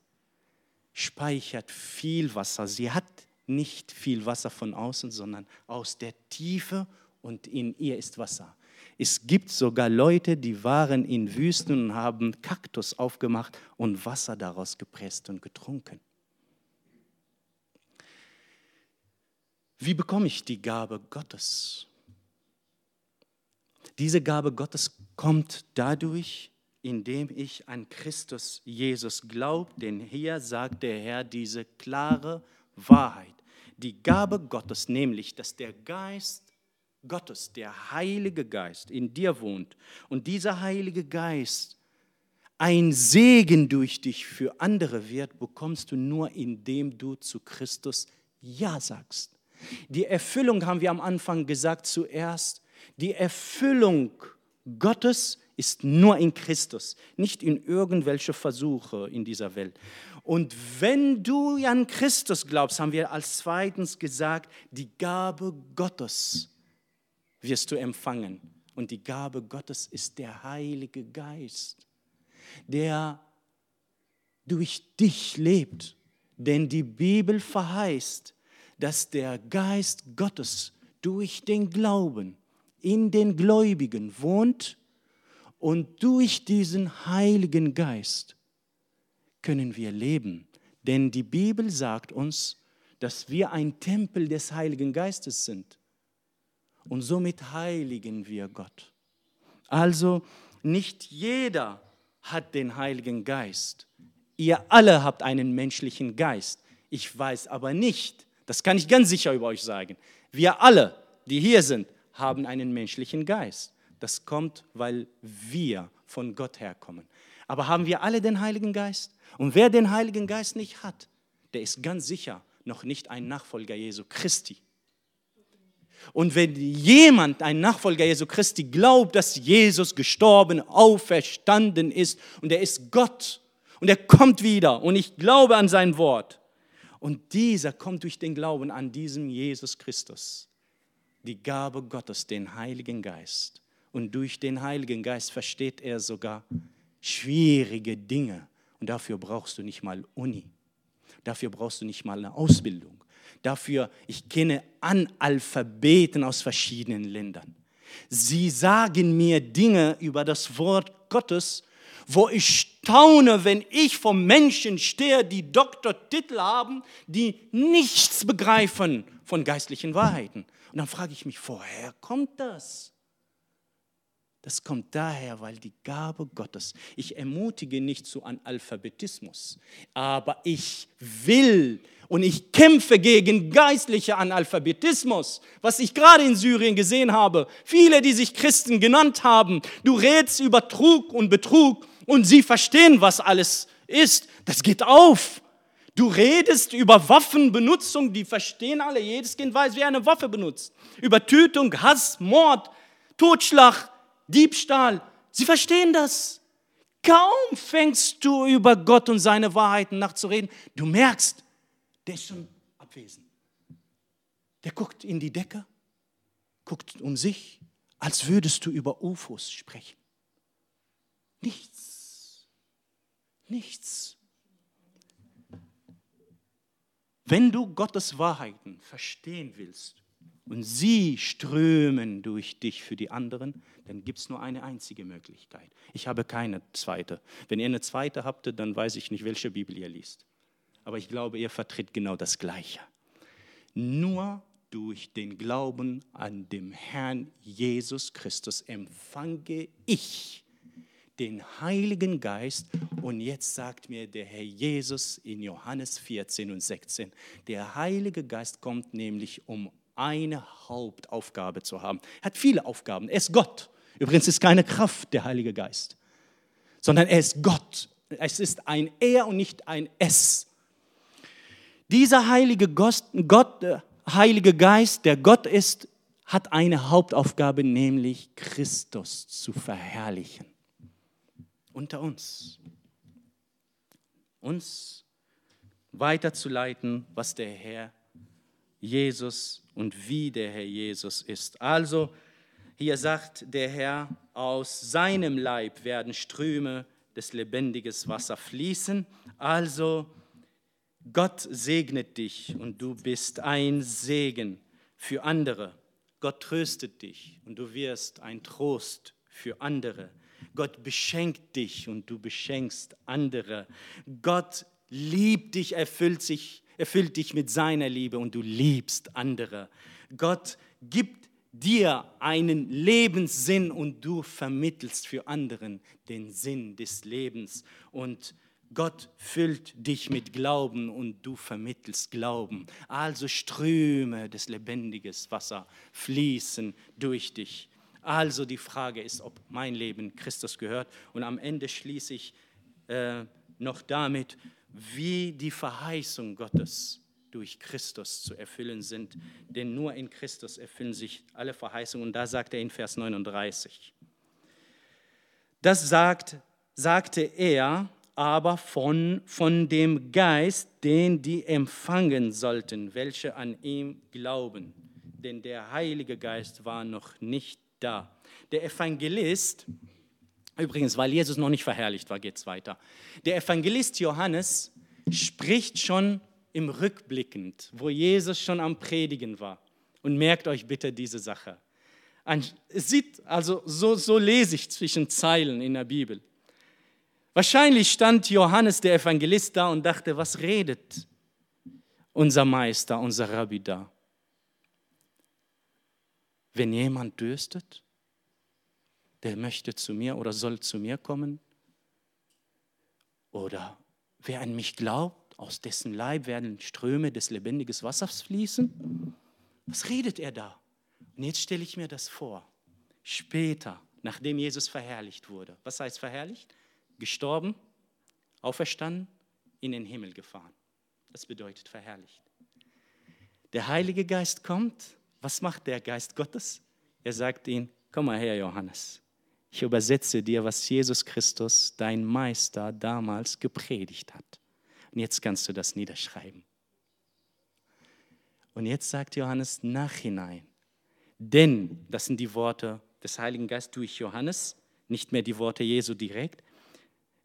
speichert viel Wasser. Sie hat nicht viel Wasser von außen, sondern aus der Tiefe und in ihr ist Wasser. Es gibt sogar Leute, die waren in Wüsten und haben Kaktus aufgemacht und Wasser daraus gepresst und getrunken. Wie bekomme ich die Gabe Gottes? Diese Gabe Gottes kommt dadurch, indem ich an Christus Jesus glaube, denn hier sagt der Herr diese klare Wahrheit. Die Gabe Gottes, nämlich, dass der Geist Gottes, der Heilige Geist in dir wohnt und dieser Heilige Geist ein Segen durch dich für andere wird, bekommst du nur, indem du zu Christus Ja sagst. Die Erfüllung haben wir am Anfang gesagt zuerst die Erfüllung Gottes ist nur in Christus, nicht in irgendwelche Versuche in dieser Welt. Und wenn du an Christus glaubst, haben wir als zweitens gesagt, die Gabe Gottes wirst du empfangen. Und die Gabe Gottes ist der Heilige Geist, der durch dich lebt. Denn die Bibel verheißt, dass der Geist Gottes durch den Glauben in den Gläubigen wohnt und durch diesen Heiligen Geist können wir leben. Denn die Bibel sagt uns, dass wir ein Tempel des Heiligen Geistes sind. Und somit heiligen wir Gott. Also nicht jeder hat den Heiligen Geist. Ihr alle habt einen menschlichen Geist. Ich weiß aber nicht, das kann ich ganz sicher über euch sagen, wir alle, die hier sind, haben einen menschlichen Geist. Das kommt, weil wir von Gott herkommen. Aber haben wir alle den Heiligen Geist? Und wer den Heiligen Geist nicht hat, der ist ganz sicher noch nicht ein Nachfolger Jesu Christi. Und wenn jemand, ein Nachfolger Jesu Christi, glaubt, dass Jesus gestorben, auferstanden ist und er ist Gott und er kommt wieder und ich glaube an sein Wort. Und dieser kommt durch den Glauben an diesen Jesus Christus die Gabe Gottes, den Heiligen Geist. Und durch den Heiligen Geist versteht er sogar schwierige Dinge. Und dafür brauchst du nicht mal Uni. Dafür brauchst du nicht mal eine Ausbildung. Dafür, ich kenne Analphabeten aus verschiedenen Ländern. Sie sagen mir Dinge über das Wort Gottes, wo ich staune, wenn ich vor Menschen stehe, die Doktortitel haben, die nichts begreifen von geistlichen Wahrheiten. Und dann frage ich mich, woher kommt das? Das kommt daher, weil die Gabe Gottes, ich ermutige nicht zu Analphabetismus, aber ich will und ich kämpfe gegen geistliche Analphabetismus, was ich gerade in Syrien gesehen habe. Viele, die sich Christen genannt haben, du redest über Trug und Betrug und sie verstehen, was alles ist. Das geht auf. Du redest über Waffenbenutzung, die verstehen alle, jedes Kind weiß, wer eine Waffe benutzt. Über Tötung, Hass, Mord, Totschlag, Diebstahl. Sie verstehen das. Kaum fängst du über Gott und seine Wahrheiten nachzureden, du merkst, der ist schon abwesend. Der guckt in die Decke, guckt um sich, als würdest du über UFOs sprechen. Nichts. Nichts. Wenn du Gottes Wahrheiten verstehen willst, und sie strömen durch dich für die anderen, dann gibt es nur eine einzige Möglichkeit. Ich habe keine zweite. Wenn ihr eine zweite habt, dann weiß ich nicht, welche Bibel ihr liest. Aber ich glaube, ihr vertritt genau das Gleiche. Nur durch den Glauben an den Herrn Jesus Christus empfange ich den Heiligen Geist. Und jetzt sagt mir der Herr Jesus in Johannes 14 und 16, der Heilige Geist kommt nämlich, um eine Hauptaufgabe zu haben. Er hat viele Aufgaben. Er ist Gott. Übrigens ist keine Kraft der Heilige Geist, sondern er ist Gott. Es ist ein Er und nicht ein Es. Dieser heilige Gott, Gott, äh, Heilige Geist, der Gott ist, hat eine Hauptaufgabe, nämlich Christus zu verherrlichen. Unter uns. Uns weiterzuleiten, was der Herr Jesus und wie der Herr Jesus ist. Also hier sagt der Herr, aus seinem Leib werden Ströme des lebendigen Wassers fließen. Also Gott segnet dich und du bist ein Segen für andere. Gott tröstet dich und du wirst ein Trost für andere. Gott beschenkt dich und du beschenkst andere. Gott liebt dich, erfüllt sich erfüllt dich mit seiner Liebe und du liebst andere. Gott gibt dir einen Lebenssinn und du vermittelst für anderen den Sinn des Lebens. Und Gott füllt dich mit Glauben und du vermittelst Glauben. Also Ströme des lebendigen Wassers fließen durch dich. Also die Frage ist, ob mein Leben Christus gehört. Und am Ende schließe ich äh, noch damit, wie die Verheißung Gottes durch Christus zu erfüllen sind. Denn nur in Christus erfüllen sich alle Verheißungen. Und da sagt er in Vers 39. Das sagt, sagte er aber von, von dem Geist, den die empfangen sollten, welche an ihm glauben. Denn der Heilige Geist war noch nicht da. Der Evangelist, Übrigens, weil Jesus noch nicht verherrlicht war, geht es weiter. Der Evangelist Johannes spricht schon im Rückblickend, wo Jesus schon am Predigen war. Und merkt euch bitte diese Sache. Es sieht, also so, so lese ich zwischen Zeilen in der Bibel. Wahrscheinlich stand Johannes der Evangelist da und dachte, was redet unser Meister, unser Rabbi da? Wenn jemand dürstet, der möchte zu mir oder soll zu mir kommen? Oder wer an mich glaubt, aus dessen Leib werden Ströme des lebendigen Wassers fließen? Was redet er da? Und jetzt stelle ich mir das vor. Später, nachdem Jesus verherrlicht wurde. Was heißt verherrlicht? Gestorben, auferstanden, in den Himmel gefahren. Das bedeutet verherrlicht. Der Heilige Geist kommt. Was macht der Geist Gottes? Er sagt ihm, komm mal her, Johannes. Ich übersetze dir, was Jesus Christus, dein Meister, damals gepredigt hat. Und jetzt kannst du das niederschreiben. Und jetzt sagt Johannes nachhinein, denn, das sind die Worte des Heiligen Geistes durch Johannes, nicht mehr die Worte Jesu direkt,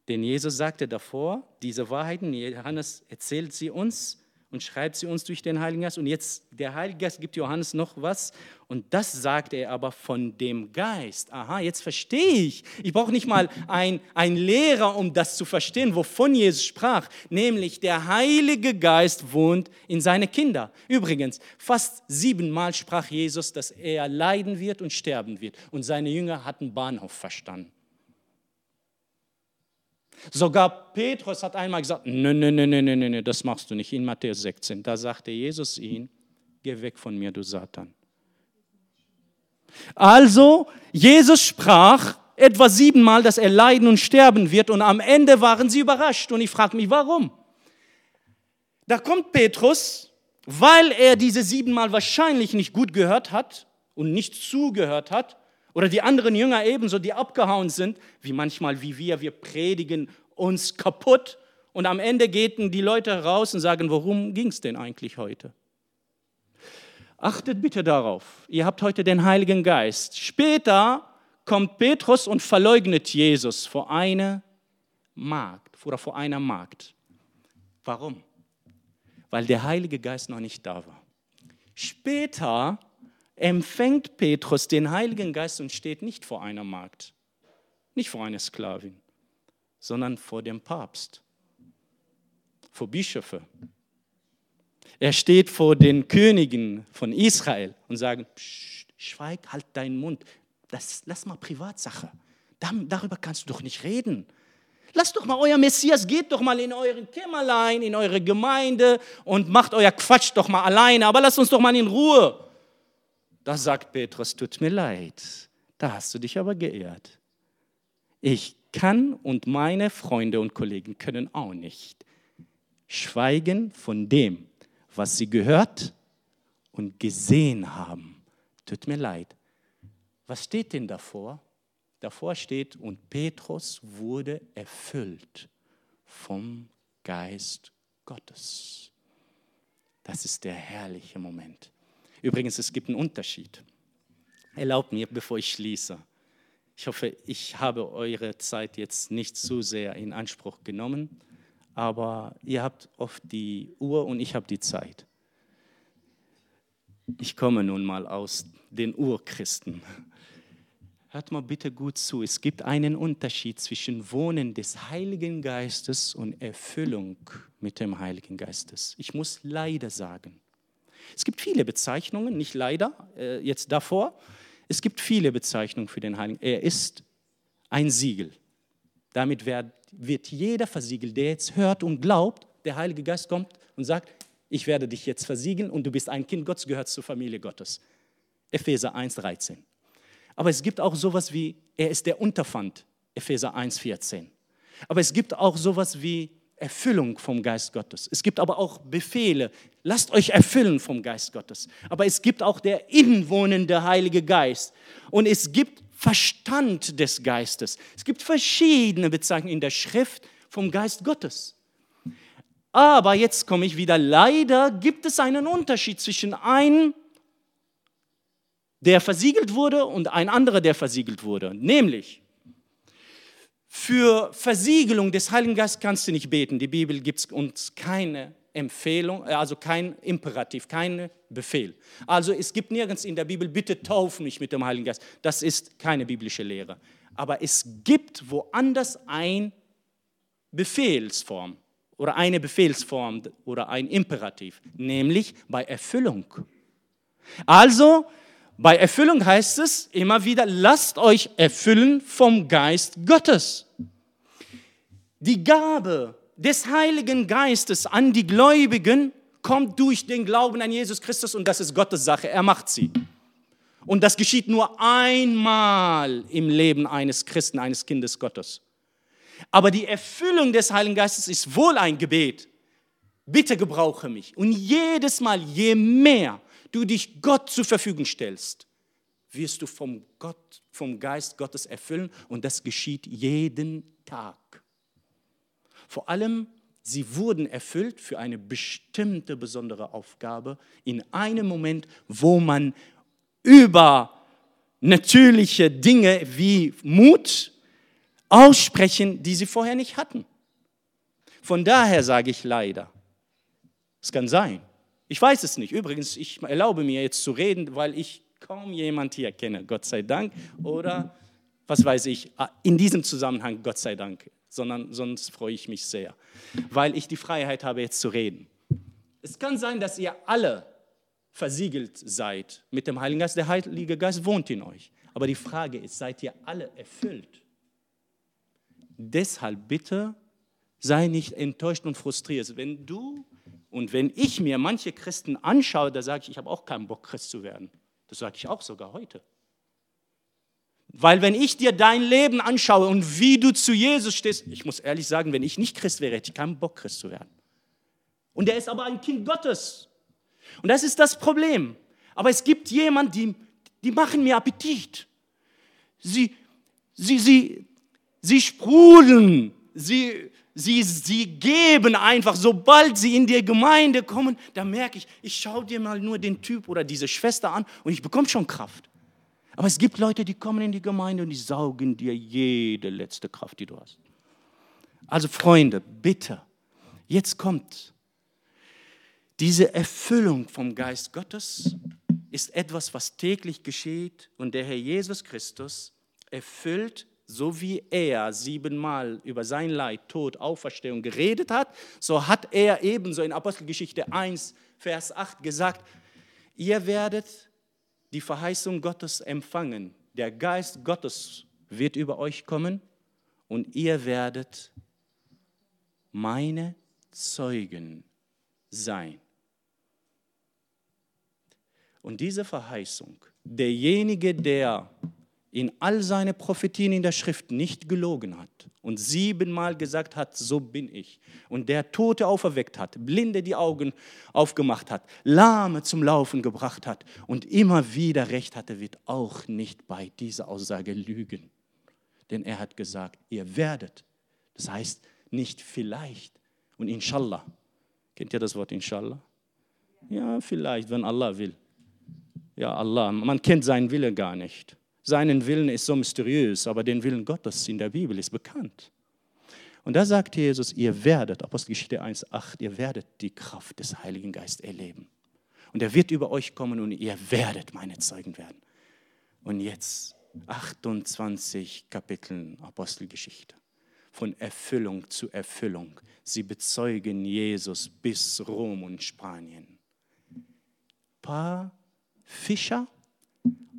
denn Jesus sagte davor, diese Wahrheiten, Johannes erzählt sie uns und schreibt sie uns durch den Heiligen Geist. Und jetzt, der Heilige Geist gibt Johannes noch was und das sagt er aber von dem Geist. Aha, jetzt verstehe ich. Ich brauche nicht mal einen Lehrer, um das zu verstehen, wovon Jesus sprach. Nämlich der Heilige Geist wohnt in seine Kinder. Übrigens, fast siebenmal sprach Jesus, dass er leiden wird und sterben wird. Und seine Jünger hatten Bahnhof verstanden. Sogar Petrus hat einmal gesagt, nein, nein, nein, nein, nein, nein, das machst du nicht. In Matthäus 16, da sagte Jesus ihn, geh weg von mir, du Satan. Also, Jesus sprach etwa siebenmal, dass er leiden und sterben wird und am Ende waren sie überrascht und ich frage mich, warum? Da kommt Petrus, weil er diese siebenmal wahrscheinlich nicht gut gehört hat und nicht zugehört hat, oder die anderen Jünger ebenso, die abgehauen sind, wie manchmal wie wir, wir predigen uns kaputt und am Ende gehen die Leute raus und sagen, worum ging es denn eigentlich heute? Achtet bitte darauf, ihr habt heute den Heiligen Geist. Später kommt Petrus und verleugnet Jesus vor einer Magd oder vor einer Magd. Warum? Weil der Heilige Geist noch nicht da war. Später empfängt Petrus den Heiligen Geist und steht nicht vor einer Magd, nicht vor einer Sklavin, sondern vor dem Papst, vor Bischöfe. Er steht vor den Königen von Israel und sagt, schweig, halt deinen Mund, das, lass mal Privatsache, darüber kannst du doch nicht reden. Lasst doch mal euer Messias, geht doch mal in euren Kämmerlein, in eure Gemeinde und macht euer Quatsch doch mal alleine, aber lasst uns doch mal in Ruhe. Da sagt Petrus, tut mir leid, da hast du dich aber geehrt. Ich kann und meine Freunde und Kollegen können auch nicht schweigen von dem, was sie gehört und gesehen haben. Tut mir leid. Was steht denn davor? Davor steht, und Petrus wurde erfüllt vom Geist Gottes. Das ist der herrliche Moment. Übrigens, es gibt einen Unterschied. Erlaubt mir, bevor ich schließe. Ich hoffe, ich habe eure Zeit jetzt nicht zu sehr in Anspruch genommen, aber ihr habt oft die Uhr und ich habe die Zeit. Ich komme nun mal aus den Urchristen. Hört mal bitte gut zu. Es gibt einen Unterschied zwischen Wohnen des Heiligen Geistes und Erfüllung mit dem Heiligen Geistes. Ich muss leider sagen, es gibt viele Bezeichnungen, nicht leider, äh, jetzt davor. Es gibt viele Bezeichnungen für den Heiligen. Er ist ein Siegel. Damit wird jeder versiegelt, der jetzt hört und glaubt, der Heilige Geist kommt und sagt, ich werde dich jetzt versiegeln und du bist ein Kind Gottes, gehörst zur Familie Gottes. Epheser 1,13. Aber es gibt auch sowas wie, er ist der Unterpfand, Epheser 1,14. Aber es gibt auch sowas wie Erfüllung vom Geist Gottes. Es gibt aber auch Befehle. Lasst euch erfüllen vom Geist Gottes. Aber es gibt auch der inwohnende Heilige Geist. Und es gibt Verstand des Geistes. Es gibt verschiedene Bezeichnungen in der Schrift vom Geist Gottes. Aber jetzt komme ich wieder, leider gibt es einen Unterschied zwischen einem, der versiegelt wurde, und ein anderer, der versiegelt wurde. Nämlich, für Versiegelung des Heiligen Geistes kannst du nicht beten. Die Bibel gibt uns keine Empfehlung, äh, also kein Imperativ, kein Befehl. Also es gibt nirgends in der Bibel, bitte tauf mich mit dem Heiligen Geist. Das ist keine biblische Lehre. Aber es gibt woanders eine Befehlsform oder eine Befehlsform oder ein Imperativ, nämlich bei Erfüllung. Also bei Erfüllung heißt es immer wieder, lasst euch erfüllen vom Geist Gottes. Die Gabe des Heiligen Geistes an die Gläubigen kommt durch den Glauben an Jesus Christus und das ist Gottes Sache. Er macht sie. Und das geschieht nur einmal im Leben eines Christen, eines Kindes Gottes. Aber die Erfüllung des Heiligen Geistes ist wohl ein Gebet. Bitte gebrauche mich. Und jedes Mal, je mehr du dich Gott zur Verfügung stellst, wirst du vom, Gott, vom Geist Gottes erfüllen und das geschieht jeden Tag. Vor allem, sie wurden erfüllt für eine bestimmte besondere Aufgabe in einem Moment, wo man über natürliche Dinge wie Mut aussprechen, die sie vorher nicht hatten. Von daher sage ich leider, Es kann sein. Ich weiß es nicht. Übrigens, ich erlaube mir jetzt zu reden, weil ich kaum jemand hier kenne, Gott sei Dank. Oder was weiß ich, ah, in diesem Zusammenhang, Gott sei Dank. Sondern sonst freue ich mich sehr, weil ich die Freiheit habe, jetzt zu reden. Es kann sein, dass ihr alle versiegelt seid mit dem Heiligen Geist. Der Heilige Geist wohnt in euch. Aber die Frage ist, seid ihr alle erfüllt? Deshalb bitte sei nicht enttäuscht und frustriert. Wenn du und wenn ich mir manche Christen anschaue, da sage ich, ich habe auch keinen Bock, Christ zu werden. Das sage ich auch sogar heute. Weil wenn ich dir dein Leben anschaue und wie du zu Jesus stehst, ich muss ehrlich sagen, wenn ich nicht Christ wäre, hätte ich keinen Bock, Christ zu werden. Und er ist aber ein Kind Gottes. Und das ist das Problem. Aber es gibt jemanden, die, die machen mir Appetit. Sie, sie, sie, sie sprudeln. Sie, sie, sie geben einfach, sobald sie in die Gemeinde kommen, da merke ich, ich schaue dir mal nur den Typ oder diese Schwester an und ich bekomme schon Kraft. Aber es gibt Leute, die kommen in die Gemeinde und die saugen dir jede letzte Kraft, die du hast. Also Freunde, bitte, jetzt kommt diese Erfüllung vom Geist Gottes ist etwas, was täglich geschieht und der Herr Jesus Christus erfüllt so wie er siebenmal über sein Leid, Tod, Auferstehung geredet hat, so hat er ebenso in Apostelgeschichte 1, Vers 8 gesagt, ihr werdet die Verheißung Gottes empfangen. Der Geist Gottes wird über euch kommen und ihr werdet meine Zeugen sein. Und diese Verheißung, derjenige, der in all seine Prophetien in der Schrift nicht gelogen hat und siebenmal gesagt hat, so bin ich, und der Tote auferweckt hat, Blinde die Augen aufgemacht hat, Lahme zum Laufen gebracht hat und immer wieder recht hatte, wird auch nicht bei dieser Aussage lügen. Denn er hat gesagt, ihr werdet, das heißt nicht vielleicht und inshallah. Kennt ihr das Wort inshallah? Ja, vielleicht, wenn Allah will. Ja, Allah, man kennt seinen Wille gar nicht. Seinen Willen ist so mysteriös, aber den Willen Gottes in der Bibel ist bekannt. Und da sagt Jesus, ihr werdet, Apostelgeschichte 1,8, ihr werdet die Kraft des Heiligen Geistes erleben. Und er wird über euch kommen und ihr werdet meine Zeugen werden. Und jetzt 28 Kapiteln Apostelgeschichte. Von Erfüllung zu Erfüllung. Sie bezeugen Jesus bis Rom und Spanien. Paar Fischer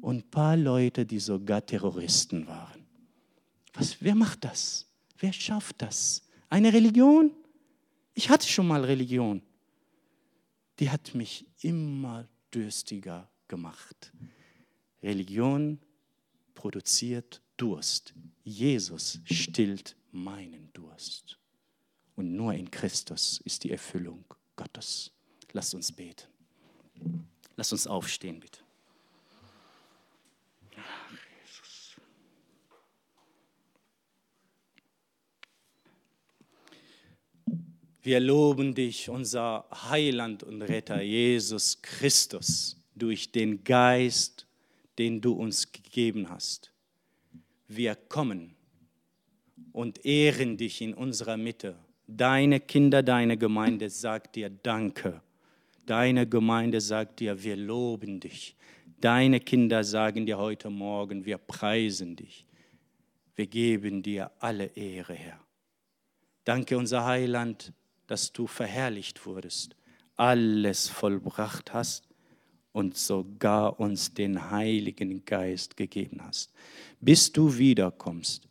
und ein paar Leute, die sogar Terroristen waren. Was, wer macht das? Wer schafft das? Eine Religion? Ich hatte schon mal Religion. Die hat mich immer dürstiger gemacht. Religion produziert Durst. Jesus stillt meinen Durst. Und nur in Christus ist die Erfüllung Gottes. Lasst uns beten. Lasst uns aufstehen, bitte. Wir loben dich, unser Heiland und Retter Jesus Christus, durch den Geist, den du uns gegeben hast. Wir kommen und ehren dich in unserer Mitte. Deine Kinder, deine Gemeinde sagt dir Danke. Deine Gemeinde sagt dir, wir loben dich. Deine Kinder sagen dir heute Morgen, wir preisen dich. Wir geben dir alle Ehre, Herr. Danke, unser Heiland, dass du verherrlicht wurdest, alles vollbracht hast und sogar uns den Heiligen Geist gegeben hast. Bis du wiederkommst,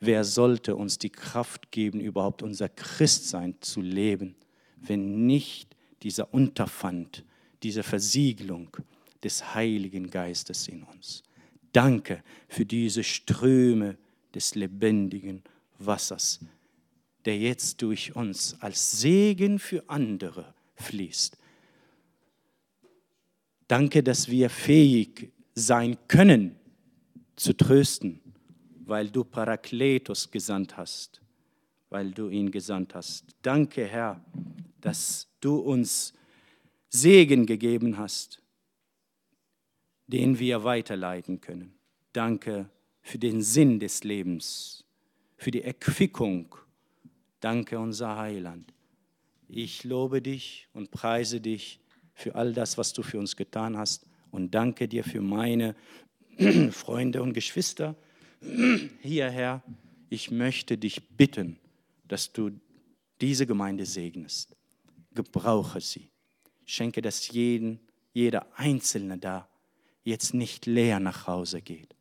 wer sollte uns die Kraft geben, überhaupt unser Christsein zu leben, wenn nicht dieser Unterpfand, diese Versiegelung des Heiligen Geistes in uns. Danke für diese Ströme des lebendigen Wassers, der jetzt durch uns als Segen für andere fließt. Danke, dass wir fähig sein können zu trösten, weil du Parakletos gesandt hast, weil du ihn gesandt hast. Danke, Herr, dass du uns Segen gegeben hast, den wir weiterleiten können. Danke für den Sinn des Lebens, für die Erquickung Danke, unser Heiland. Ich lobe dich und preise dich für all das, was du für uns getan hast und danke dir für meine <clears throat> Freunde und Geschwister <clears throat> hierher. Ich möchte dich bitten, dass du diese Gemeinde segnest. Gebrauche sie. Schenke, dass jeden, jeder Einzelne da jetzt nicht leer nach Hause geht.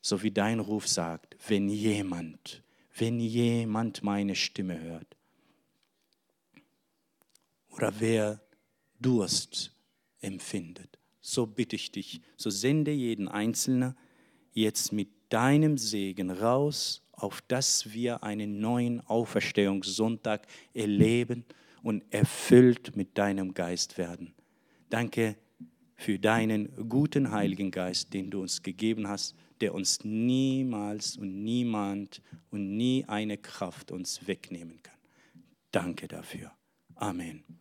So wie dein Ruf sagt, wenn jemand, wenn jemand meine Stimme hört. Oder wer Durst empfindet. So bitte ich dich, so sende jeden Einzelnen jetzt mit deinem Segen raus, auf dass wir einen neuen Auferstehungssonntag erleben und erfüllt mit deinem Geist werden. Danke für deinen guten Heiligen Geist, den du uns gegeben hast, der uns niemals und niemand und nie eine Kraft uns wegnehmen kann. Danke dafür. Amen.